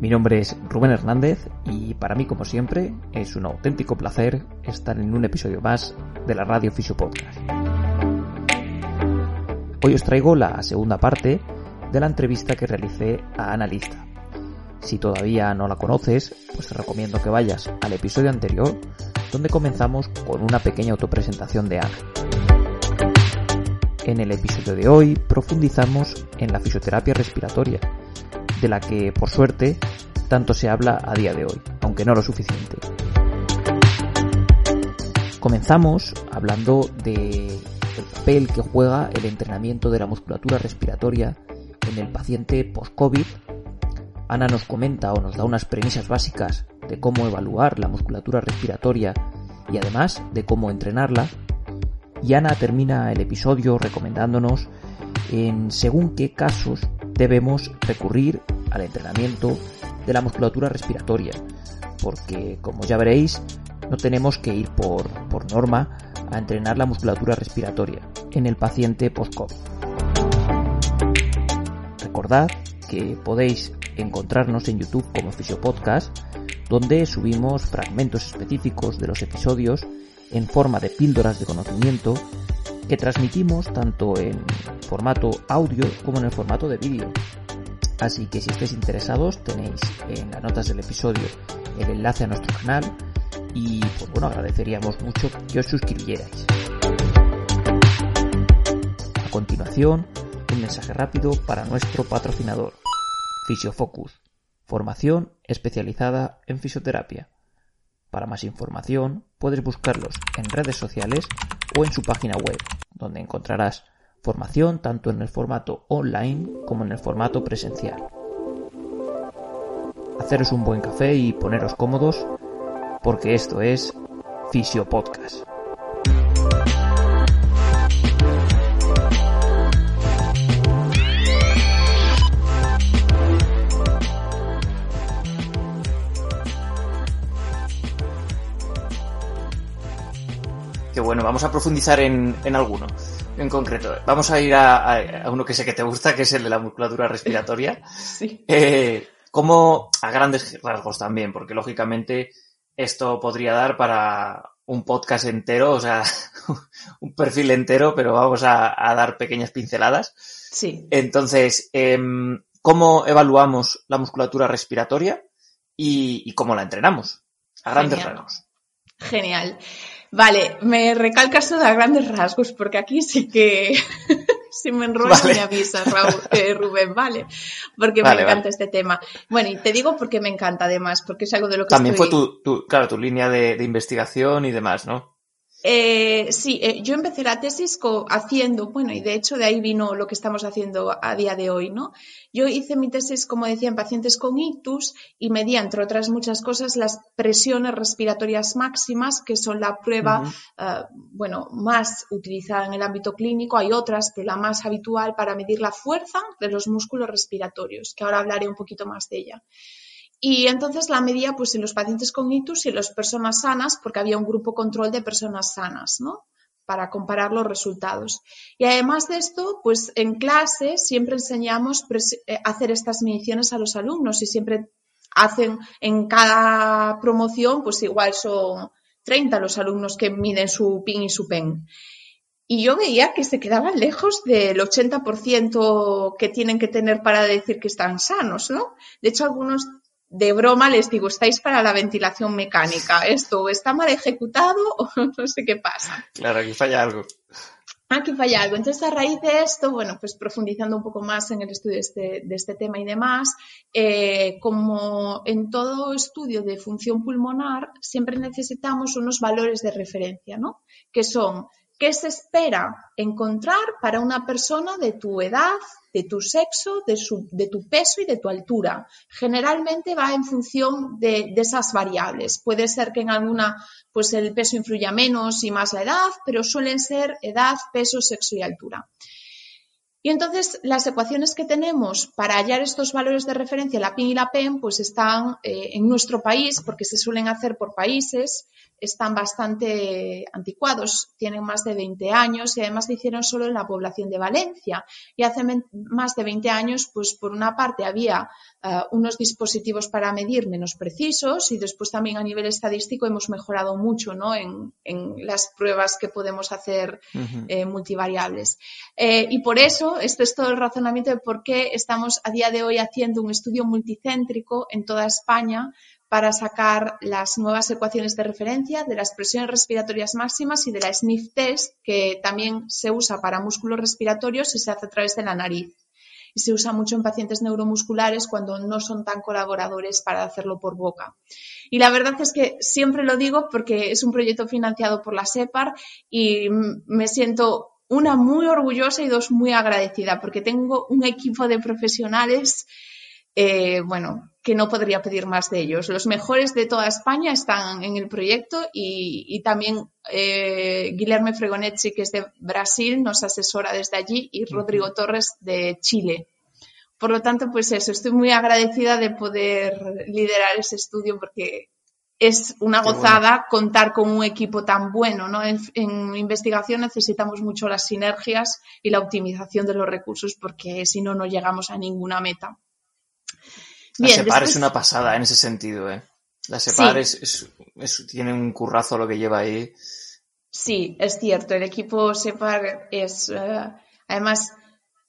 Mi nombre es Rubén Hernández y para mí como siempre es un auténtico placer estar en un episodio más de la Radio Fisio Podcast. Hoy os traigo la segunda parte de la entrevista que realicé a Analista. Si todavía no la conoces, pues te recomiendo que vayas al episodio anterior donde comenzamos con una pequeña autopresentación de Ana. En el episodio de hoy profundizamos en la fisioterapia respiratoria, de la que, por suerte, tanto se habla a día de hoy, aunque no lo suficiente. Comenzamos hablando de el papel que juega el entrenamiento de la musculatura respiratoria en el paciente post-COVID. Ana nos comenta o nos da unas premisas básicas de cómo evaluar la musculatura respiratoria y además de cómo entrenarla y Ana termina el episodio recomendándonos en según qué casos debemos recurrir al entrenamiento de la musculatura respiratoria, porque como ya veréis, no tenemos que ir por, por norma a entrenar la musculatura respiratoria en el paciente post-COVID. Recordad que podéis encontrarnos en YouTube como Fisiopodcast, donde subimos fragmentos específicos de los episodios en forma de píldoras de conocimiento que transmitimos tanto en formato audio como en el formato de vídeo. Así que si estáis interesados tenéis en las notas del episodio el enlace a nuestro canal y pues bueno agradeceríamos mucho que os suscribierais. A continuación, un mensaje rápido para nuestro patrocinador, Fisiofocus, formación especializada en fisioterapia. Para más información puedes buscarlos en redes sociales o en su página web, donde encontrarás formación tanto en el formato online como en el formato presencial. Haceros un buen café y poneros cómodos porque esto es Fisio Que bueno, vamos a profundizar en, en alguno en concreto. Vamos a ir a, a, uno que sé que te gusta, que es el de la musculatura respiratoria. Sí. Eh, como a grandes rasgos también, porque lógicamente esto podría dar para un podcast entero, o sea, un perfil entero, pero vamos a, a dar pequeñas pinceladas. Sí. Entonces, eh, ¿cómo evaluamos la musculatura respiratoria y, y cómo la entrenamos? A grandes Genial. rasgos. Genial. Vale, me recalcas a grandes rasgos, porque aquí sí que si me enrollo Vale. me avisas, Raúl, eh, Rubén, vale, porque Vale, me encanta vale. este tema. Bueno, y te digo porque me encanta además, porque es algo de lo que También fue tu, tu, claro, tu línea de, de investigación y demás, ¿no? Eh, sí, eh, yo empecé la tesis haciendo, bueno, y de hecho de ahí vino lo que estamos haciendo a día de hoy, ¿no? Yo hice mi tesis, como decía, en pacientes con ictus y medía, entre otras muchas cosas, las presiones respiratorias máximas, que son la prueba, eh, bueno, más utilizada en el ámbito clínico. Hay otras, pero la más habitual para medir la fuerza de los músculos respiratorios, que ahora hablaré un poquito más de ella. Y entonces la medía pues en los pacientes con ictus y en las personas sanas, porque había un grupo control de personas sanas, ¿no? Para comparar los resultados. Y además de esto, pues en clase siempre enseñamos eh, hacer estas mediciones a los alumnos y siempre hacen en cada promoción, pues igual son 30 los alumnos que miden su PIN y su PEN. Y yo veía que se quedaban lejos del 80% que tienen que tener para decir que están sanos, ¿no? De hecho, algunos de broma les digo, estáis para la ventilación mecánica. Esto está mal ejecutado o no sé qué pasa. Claro, aquí falla algo. Aquí falla algo. Entonces, a raíz de esto, bueno, pues profundizando un poco más en el estudio de este, de este tema y demás, eh, como en todo estudio de función pulmonar, siempre necesitamos unos valores de referencia, ¿no? Que son ¿Qué se espera encontrar para una persona de tu edad, de tu sexo, de, tu peso y de tu altura? Generalmente va en función de, esas variables. Puede ser que en alguna, pues el peso influya menos y más la edad, pero suelen ser edad, peso, sexo y altura. Y entonces las ecuaciones que tenemos para hallar estos valores de referencia, la PIN y la PEN, pues están eh, en nuestro país, porque se suelen hacer por países, están bastante anticuados, tienen más de 20 años y además se hicieron solo en la población de Valencia. Y hace más de 20 años, pues por una parte había eh, unos dispositivos para medir menos precisos y después también a nivel estadístico hemos mejorado mucho ¿no? en, las pruebas que podemos hacer eh, multivariables. Eh, y por eso, este es todo el razonamiento de por qué estamos a día de hoy haciendo un estudio multicéntrico en toda España para sacar las nuevas ecuaciones de referencia de las presiones respiratorias máximas y de la sniff test, que también se usa para músculos respiratorios y se hace a través de la nariz. Y se usa mucho en pacientes neuromusculares cuando no son tan colaboradores para hacerlo por boca. Y la verdad es que siempre lo digo porque es un proyecto financiado por la SEPAR y me siento una muy orgullosa y dos muy agradecida porque tengo un equipo de profesionales eh, bueno, que no podría pedir más de ellos. Los mejores de toda España están en el proyecto y, también eh, Guillermo Fregonetti, que es de Brasil, nos asesora desde allí y Rodrigo Torres de Chile. Por lo tanto, pues eso, estoy muy agradecida de poder liderar ese estudio porque es una gozada contar con un equipo tan bueno, ¿no? En, en, investigación necesitamos mucho las sinergias y la optimización de los recursos porque si no, no llegamos a ninguna meta. La SEPAR es una pasada en ese sentido, ¿eh? La SEPAR es, tiene un currazo lo que lleva ahí. Sí, es cierto. El equipo SEPAR es, eh, además,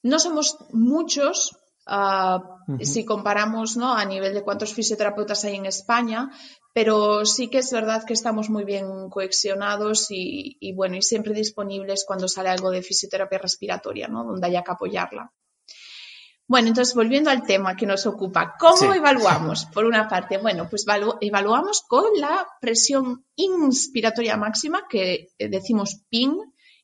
no somos muchos, ah, si comparamos ¿no? a nivel de cuántos fisioterapeutas hay en España, pero sí que es verdad que estamos muy bien coexionados y, y, bueno, y siempre disponibles cuando sale algo de fisioterapia respiratoria, ¿no? Donde haya que apoyarla. Bueno, entonces volviendo al tema que nos ocupa, ¿cómo evaluamos? Por una parte, bueno, pues evaluamos con la presión inspiratoria máxima, que decimos PIN,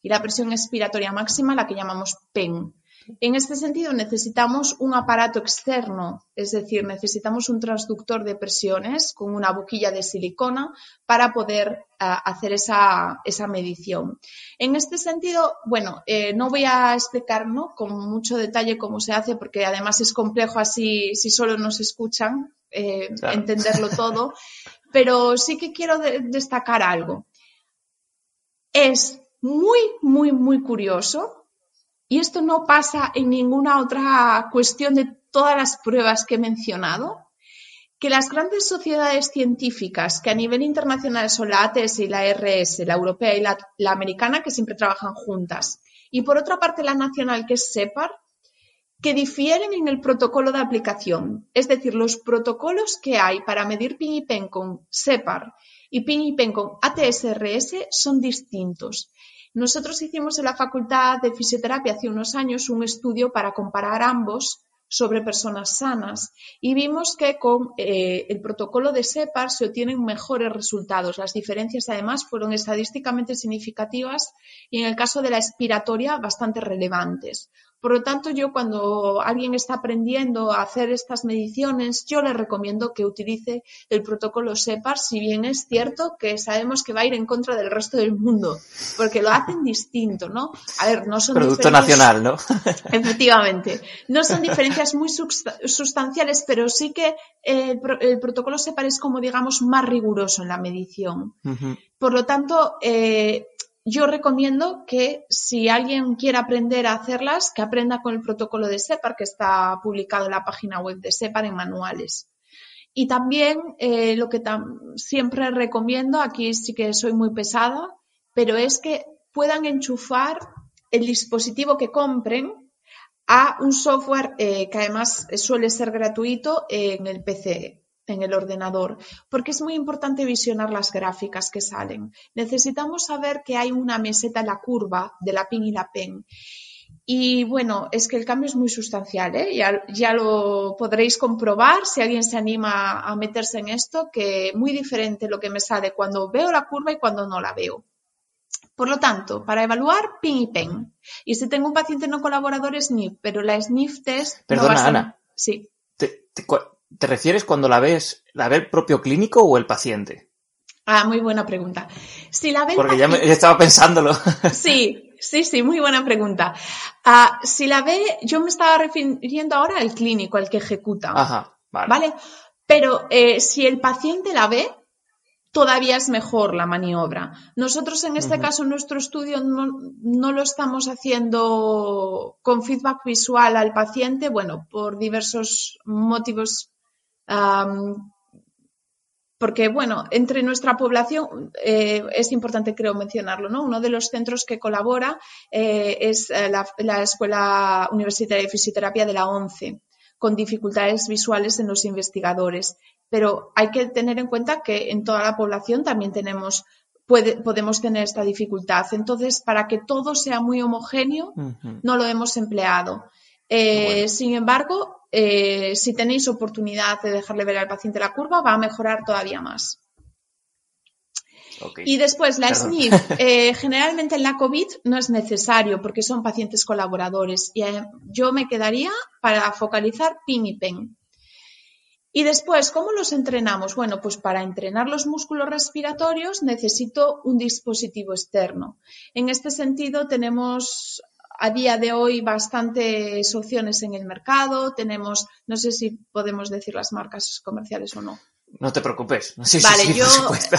y la presión expiratoria máxima, la que llamamos PEN. En este sentido, necesitamos un aparato externo, es decir, necesitamos un transductor de presiones con una boquilla de silicona para poder eh, hacer esa, medición. En este sentido, bueno, eh, no voy a explicar con mucho detalle cómo se hace, porque además es complejo así, si solo nos escuchan, eh, entenderlo todo, pero sí que quiero destacar algo. Es muy, muy, muy curioso y esto no pasa en ninguna otra cuestión de todas las pruebas que he mencionado, que las grandes sociedades científicas que a nivel internacional son la ATS y la RS, la europea y la, americana, que siempre trabajan juntas, y por otra parte la nacional, que es SEPAR, que difieren en el protocolo de aplicación. Es decir, los protocolos que hay para medir PIN y PEN con SEPAR y PIN y PEN con ATS-RS son distintos. Nosotros hicimos en la Facultad de Fisioterapia hace unos años un estudio para comparar ambos sobre personas sanas y vimos que con eh, el protocolo de SEPAR se obtienen mejores resultados. Las diferencias además fueron estadísticamente significativas y en el caso de la expiratoria bastante relevantes. Por lo tanto, yo cuando alguien está aprendiendo a hacer estas mediciones, yo le recomiendo que utilice el protocolo SEPAR, si bien es cierto que sabemos que va a ir en contra del resto del mundo, porque lo hacen distinto, ¿no? A ver, no son Producto nacional, ¿no? Efectivamente. No son diferencias muy sustanciales, pero sí que el, protocolo SEPAR es como, digamos, más riguroso en la medición. Por lo tanto, eh, yo recomiendo que si alguien quiere aprender a hacerlas, que aprenda con el protocolo de SEPAR que está publicado en la página web de SEPAR en manuales. Y también eh, lo que siempre recomiendo, aquí sí que soy muy pesada, pero es que puedan enchufar el dispositivo que compren a un software eh, que además suele ser gratuito en el PC en el ordenador, porque es muy importante visionar las gráficas que salen. Necesitamos saber que hay una meseta en la curva de la PIN y la PEN. Y bueno, es que el cambio es muy sustancial, ¿eh? ya, ya, lo podréis comprobar si alguien se anima a meterse en esto, que muy diferente lo que me sale cuando veo la curva y cuando no la veo. Por lo tanto, para evaluar, PIN y PEN. Y si tengo un paciente no colaborador, SNF, pero la SNF test. Perdona, Ana. Sí. ¿Te, refieres cuando la ves, la ve el propio clínico o el paciente? Ah, muy buena pregunta. Si la ve Porque ya, estaba pensándolo. Sí, sí, sí, muy buena pregunta. Ah, si la ve, yo me estaba refiriendo ahora al clínico, al que ejecuta. Ajá, vale. ¿Vale? Pero eh, si el paciente la ve, todavía es mejor la maniobra. Nosotros en este caso, en nuestro estudio, no, lo estamos haciendo con feedback visual al paciente, bueno, por diversos motivos. Porque, bueno, entre nuestra población eh, es importante, creo, mencionarlo, ¿no? Uno de los centros que colabora eh, es eh, la, la, Escuela Universitaria de Fisioterapia de la ONCE con dificultades visuales en los investigadores. Pero hay que tener en cuenta que en toda la población también tenemos podemos tener esta dificultad. Entonces, para que todo sea muy homogéneo, no lo hemos empleado. Eh, sin embargo, eh, si tenéis oportunidad de dejarle ver al paciente la curva, va a mejorar todavía más. Y después, la SNF, eh, generalmente en la COVID no es necesario porque son pacientes colaboradores. Y eh, yo me quedaría para focalizar PIN y PEN. Y después, ¿cómo los entrenamos? Bueno, pues para entrenar los músculos respiratorios necesito un dispositivo externo. En este sentido, tenemos a día de hoy bastantes opciones en el mercado. Tenemos, no sé si podemos decir las marcas comerciales o no. No te preocupes. vale, yo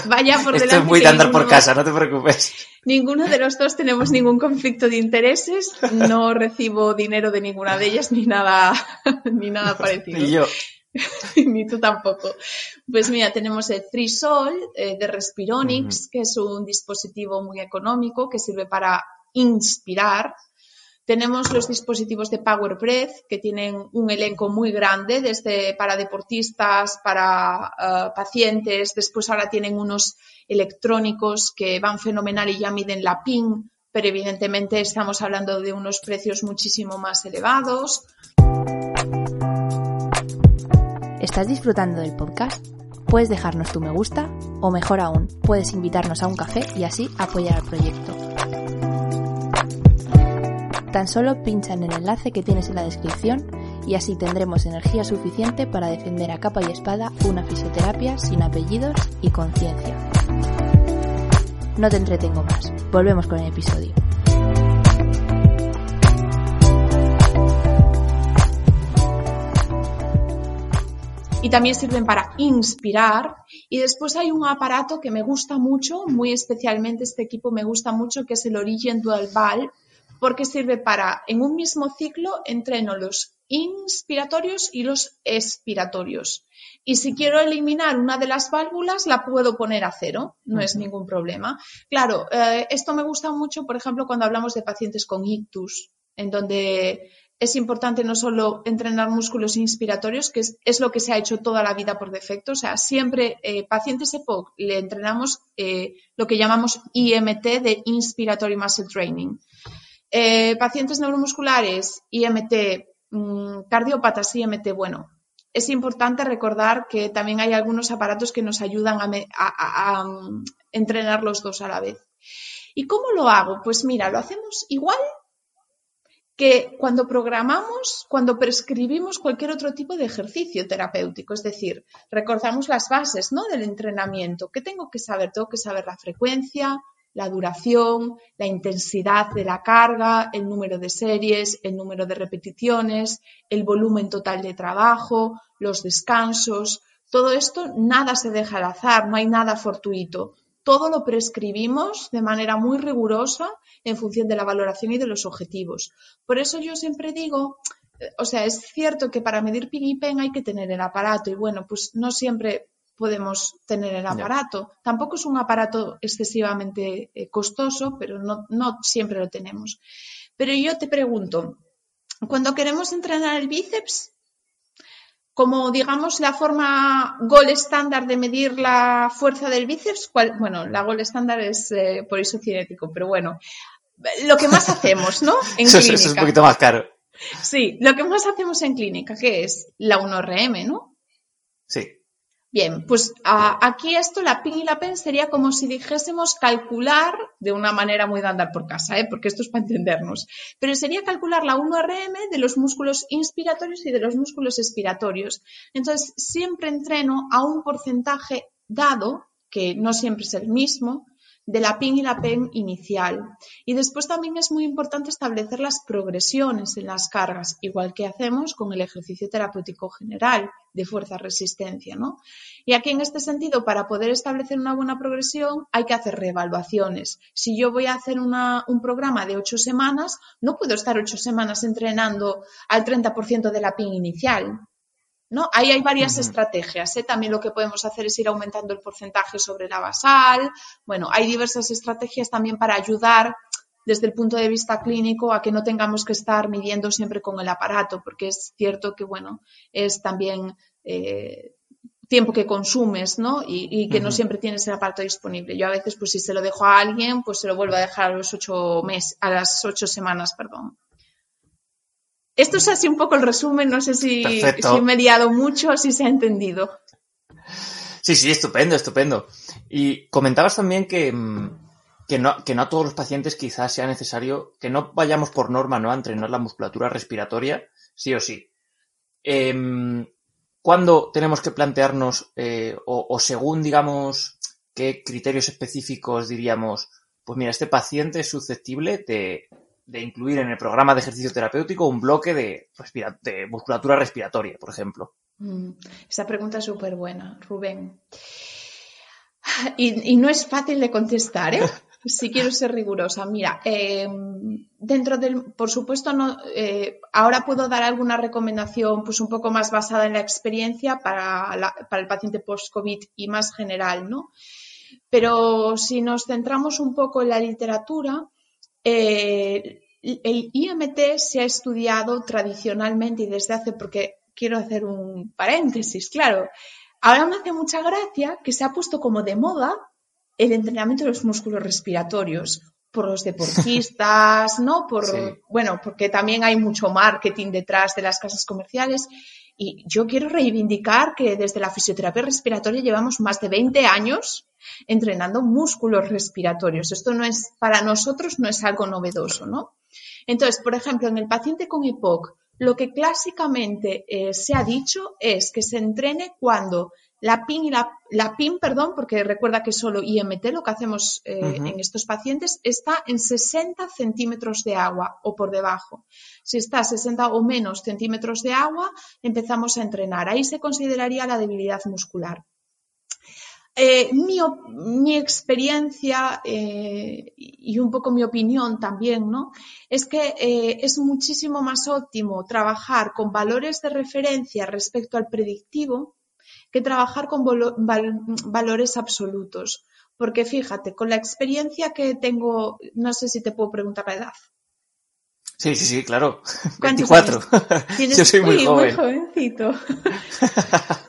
vaya por delante. Esto es muy de andar por casa, no te preocupes. Ninguno de los dos tenemos ningún conflicto de intereses. No recibo dinero de ninguna de ellas ni nada, ni nada parecido. Ni yo. ni tú tampoco. Pues mira, tenemos el Trisol eh, de Respironics, que es un dispositivo muy económico que sirve para inspirar tenemos los dispositivos de Power Breath que tienen un elenco muy grande, desde para deportistas, para eh, pacientes. Después ahora tienen unos electrónicos que van fenomenal y ya miden la PIN, pero evidentemente estamos hablando de unos precios muchísimo más elevados. ¿Estás disfrutando del podcast? Puedes dejarnos tu me gusta o mejor aún, puedes invitarnos a un café y así apoyar al proyecto. Tan solo pincha en el enlace que tienes en la descripción y así tendremos energía suficiente para defender a capa y espada una fisioterapia sin apellidos y conciencia. No te entretengo más, volvemos con el episodio. y también sirven para inspirar. Y después hay un aparato que me gusta mucho, muy especialmente este equipo me gusta mucho, que es el Origin Dual Valve, porque sirve para, en un mismo ciclo, entreno los inspiratorios y los expiratorios. Y si quiero eliminar una de las válvulas, la puedo poner a cero, no es ningún problema. Claro, eh, esto me gusta mucho, por ejemplo, cuando hablamos de pacientes con ictus, en donde es importante no solo entrenar músculos inspiratorios, que es, lo que se ha hecho toda la vida por defecto, o sea, siempre eh, pacientes EPOC le entrenamos eh, lo que llamamos IMT de Inspiratory Muscle Training. Eh, pacientes neuromusculares, IMT, mmm, cardiópatas, IMT, bueno, es importante recordar que también hay algunos aparatos que nos ayudan a, mm, entrenar los dos a la vez. ¿Y cómo lo hago? Pues mira, lo hacemos igual que cuando programamos, cuando prescribimos cualquier otro tipo de ejercicio terapéutico, es decir, recordamos las bases ¿no? del entrenamiento. ¿Qué tengo que saber? Tengo que saber la frecuencia, la duración, la intensidad de la carga, el número de series, el número de repeticiones, el volumen total de trabajo, los descansos. Todo esto nada se deja al azar, no hay nada fortuito. Todo lo prescribimos de manera muy rigurosa en función de la valoración y de los objetivos. Por eso yo siempre digo, eh, o sea, es cierto que para medir PIN y PEN hay que tener el aparato y bueno, pues no siempre podemos tener el aparato. Tampoco es un aparato excesivamente eh, costoso, pero no, siempre lo tenemos. Pero yo te pregunto, cuando queremos entrenar el bíceps, como digamos la forma gol estándar de medir la fuerza del bíceps, bueno, la gol estándar es eh, por isocinético, pero bueno, lo que más hacemos, ¿no? En eso, es un poquito más caro. Sí, lo que más hacemos en clínica, que es la 1RM, ¿no? Sí. Bien, pues aquí esto, la PIN y la PEN sería como si dijésemos calcular de una manera muy de andar por casa, ¿eh? porque esto es para entendernos, pero sería calcular la 1RM de los músculos inspiratorios y de los músculos expiratorios. Entonces, siempre entreno a un porcentaje dado, que no siempre es el mismo, de la PIN y la PEN inicial. Y después también es muy importante establecer las progresiones en las cargas, igual que hacemos con el ejercicio terapéutico general de fuerza-resistencia. ¿no? Y aquí en este sentido, para poder establecer una buena progresión, hay que hacer reevaluaciones. Si yo voy a hacer un programa de ocho semanas, no puedo estar ocho semanas entrenando al 30% de la PIN inicial. ¿No? Ahí hay varias estrategias. ¿eh? También lo que podemos hacer es ir aumentando el porcentaje sobre la basal. Bueno, hay diversas estrategias también para ayudar desde el punto de vista clínico a que no tengamos que estar midiendo siempre con el aparato, porque es cierto que, bueno, es también eh, tiempo que consumes, ¿no? Y, que no siempre tienes el aparato disponible. Yo a veces, pues si se lo dejo a alguien, pues se lo vuelvo a dejar a los ocho meses, a las ocho semanas, perdón. Esto es así un poco el resumen, no sé si, he liado mucho o si se ha entendido. Sí, sí, estupendo, estupendo. Y comentabas también que, mm, que, no, que no a todos los pacientes quizás sea necesario que no vayamos por norma ¿no? a entrenar la musculatura respiratoria, sí o sí. Eh, ¿Cuándo tenemos que plantearnos, eh, o, o según, digamos, qué criterios específicos diríamos, pues mira, este paciente es susceptible de, de incluir en el programa de ejercicio terapéutico un bloque de, de musculatura respiratoria, por ejemplo? Mm, esa pregunta es súper buena, Rubén. Y, no es fácil de contestar, ¿eh? si quiero ser rigurosa. Mira, em, dentro del, por supuesto, no, eh, ahora puedo dar alguna recomendación pues un poco más basada en la experiencia para, para el paciente post-COVID y más general, ¿no? Pero si nos centramos un poco en la literatura, eh, el IMT se ha estudiado tradicionalmente y desde hace, porque quiero hacer un paréntesis, claro, ahora me hace mucha gracia que se ha puesto como de moda el entrenamiento de los músculos respiratorios por los deportistas, ¿no? Por, bueno, porque también hay mucho marketing detrás de las casas comerciales. Y yo quiero reivindicar que desde la fisioterapia respiratoria llevamos más de 20 años entrenando músculos respiratorios. Esto no es, para nosotros no es algo novedoso, ¿no? Entonces, por ejemplo, en el paciente con EPOC, lo que clásicamente eh, se ha dicho es que se entrene cuando la PIN y la, PIN, perdón, porque recuerda que solo IMT lo que hacemos eh, en estos pacientes está en 60 centímetros de agua o por debajo. Si está a 60 o menos centímetros de agua, empezamos a entrenar. Ahí se consideraría la debilidad muscular. Eh, mi, experiencia eh, y un poco mi opinión también, ¿no? Es que eh, es muchísimo más óptimo trabajar con valores de referencia respecto al predictivo que trabajar con valores absolutos. Porque fíjate, con la experiencia que tengo, no sé si te puedo preguntar la edad. Sí, sí, sí, claro. 24. Yo soy muy joven. Muy jovencito.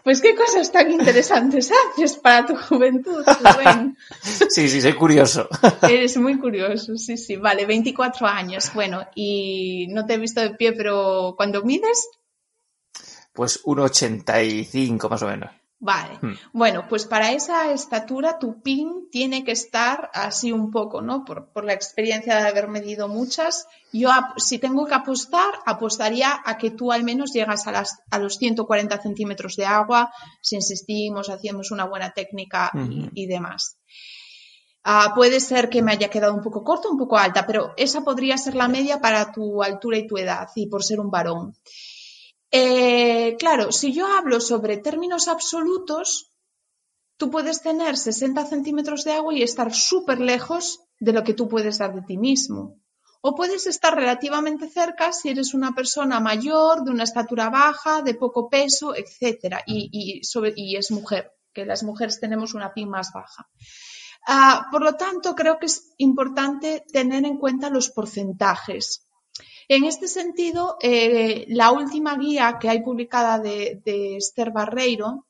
pues qué cosas tan interesantes haces para tu juventud, sí, sí, soy curioso. Eres muy curioso, sí, sí. Vale, 24 años. Bueno, y no te he visto de pie, pero cuando mides. Pues 1,85 más o menos. Vale. Hmm. Bueno, pues para esa estatura tu pin tiene que estar así un poco, ¿no? Por, la experiencia de haber medido muchas. Yo, si tengo que apostar, apostaría a que tú al menos llegas a, las, a los 140 centímetros de agua, si insistimos, hacemos una buena técnica y, demás. Ah, puede ser que me haya quedado un poco corto, un poco alta, pero esa podría ser la media para tu altura y tu edad y por ser un varón. Eh, claro, si yo hablo sobre términos absolutos, tú puedes tener 60 centímetros de agua y estar súper lejos de lo que tú puedes dar de ti mismo. O puedes estar relativamente cerca si eres una persona mayor, de una estatura baja, de poco peso, etc. Y, es mujer, que las mujeres tenemos una PIN más baja. Ah, por lo tanto, creo que es importante tener en cuenta los porcentajes. En este sentido, eh, la última guía que hay publicada de, Esther Barreiro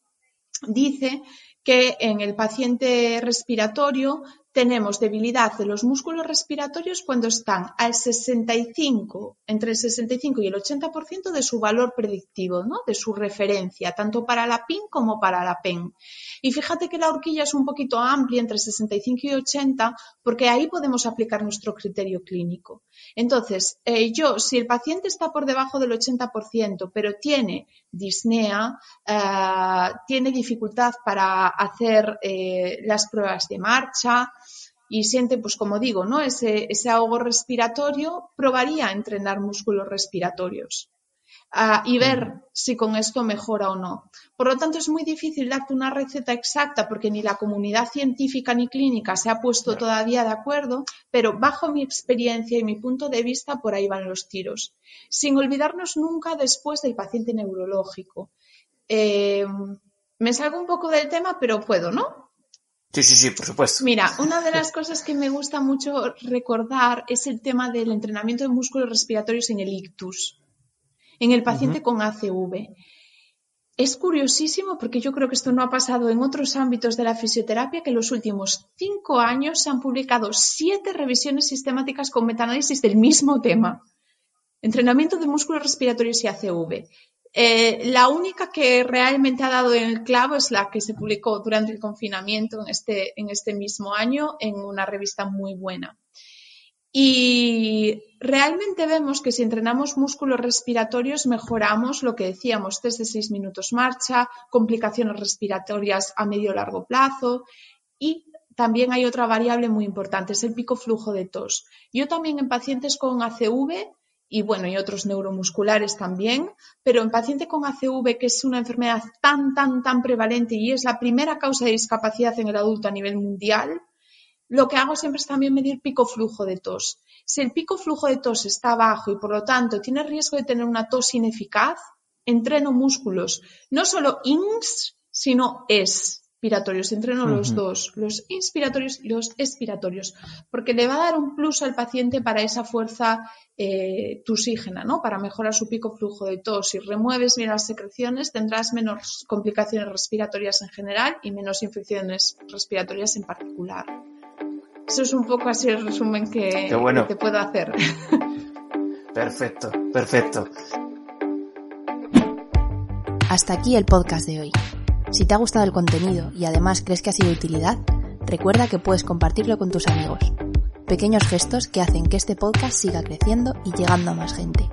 dice que en el paciente respiratorio tenemos debilidad de los músculos respiratorios cuando están al 65, entre el 65 y el 80% de su valor predictivo, ¿no? de su referencia, tanto para la PIN como para la PEN. Y fíjate que la horquilla es un poquito amplia, entre 65 y 80, porque ahí podemos aplicar nuestro criterio clínico. Entonces, eh, yo, si el paciente está por debajo del 80%, pero tiene disnea, eh, tiene dificultad para hacer eh, las pruebas de marcha, y siente, pues como digo, ¿no? ese, ese ahogo respiratorio, probaría entrenar músculos respiratorios y ver si con esto mejora o no. Por lo tanto, es muy difícil darte una receta exacta porque ni la comunidad científica ni clínica se ha puesto todavía de acuerdo, pero bajo mi experiencia y mi punto de vista, por ahí van los tiros. Sin olvidarnos nunca después del paciente neurológico. Eh, me salgo un poco del tema, pero puedo, ¿no? Sí, sí, sí, por supuesto. Mira, una de las cosas que me gusta mucho recordar es el tema del entrenamiento de músculos respiratorios en el ictus, en el paciente con ACV. Es curiosísimo porque yo creo que esto no ha pasado en otros ámbitos de la fisioterapia, que en los últimos cinco años se han publicado siete revisiones sistemáticas con metaanálisis del mismo tema. Entrenamiento de músculos respiratorios y ACV. Eh, la única que realmente ha dado el clavo es la que se publicó durante el confinamiento en este, en este mismo año en una revista muy buena. Y realmente vemos que si entrenamos músculos respiratorios mejoramos lo que decíamos, desde seis minutos marcha, complicaciones respiratorias a medio largo plazo y también hay otra variable muy importante, es el pico flujo de tos. Yo también en pacientes con ACV y bueno, y otros neuromusculares también, pero en paciente con ACV, que es una enfermedad tan, tan, tan prevalente y es la primera causa de discapacidad en el adulto a nivel mundial, lo que hago siempre es también medir pico flujo de tos. Si el pico flujo de tos está bajo y por lo tanto tiene riesgo de tener una tos ineficaz, entreno músculos, no solo INS, sino ES, inspiratorios, entreno los dos, los inspiratorios y los expiratorios, porque le va a dar un plus al paciente para esa fuerza eh, tusígena, ¿no? Para mejorar su pico flujo de tos. Si remueves bien las secreciones, tendrás menos complicaciones respiratorias en general y menos infecciones respiratorias en particular. Eso es un poco así el resumen que, que te puedo hacer. Perfecto, perfecto. Hasta aquí el podcast de hoy. Si te ha gustado el contenido y además crees que ha sido de utilidad, recuerda que puedes compartirlo con tus amigos. Pequeños gestos que hacen que este podcast siga creciendo y llegando a más gente.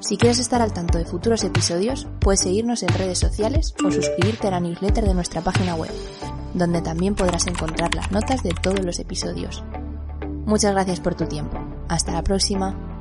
Si quieres estar al tanto de futuros episodios, puedes seguirnos en redes sociales o suscribirte a la newsletter de nuestra página web, donde también podrás encontrar las notas de todos los episodios. Muchas gracias por tu tiempo. Hasta la próxima.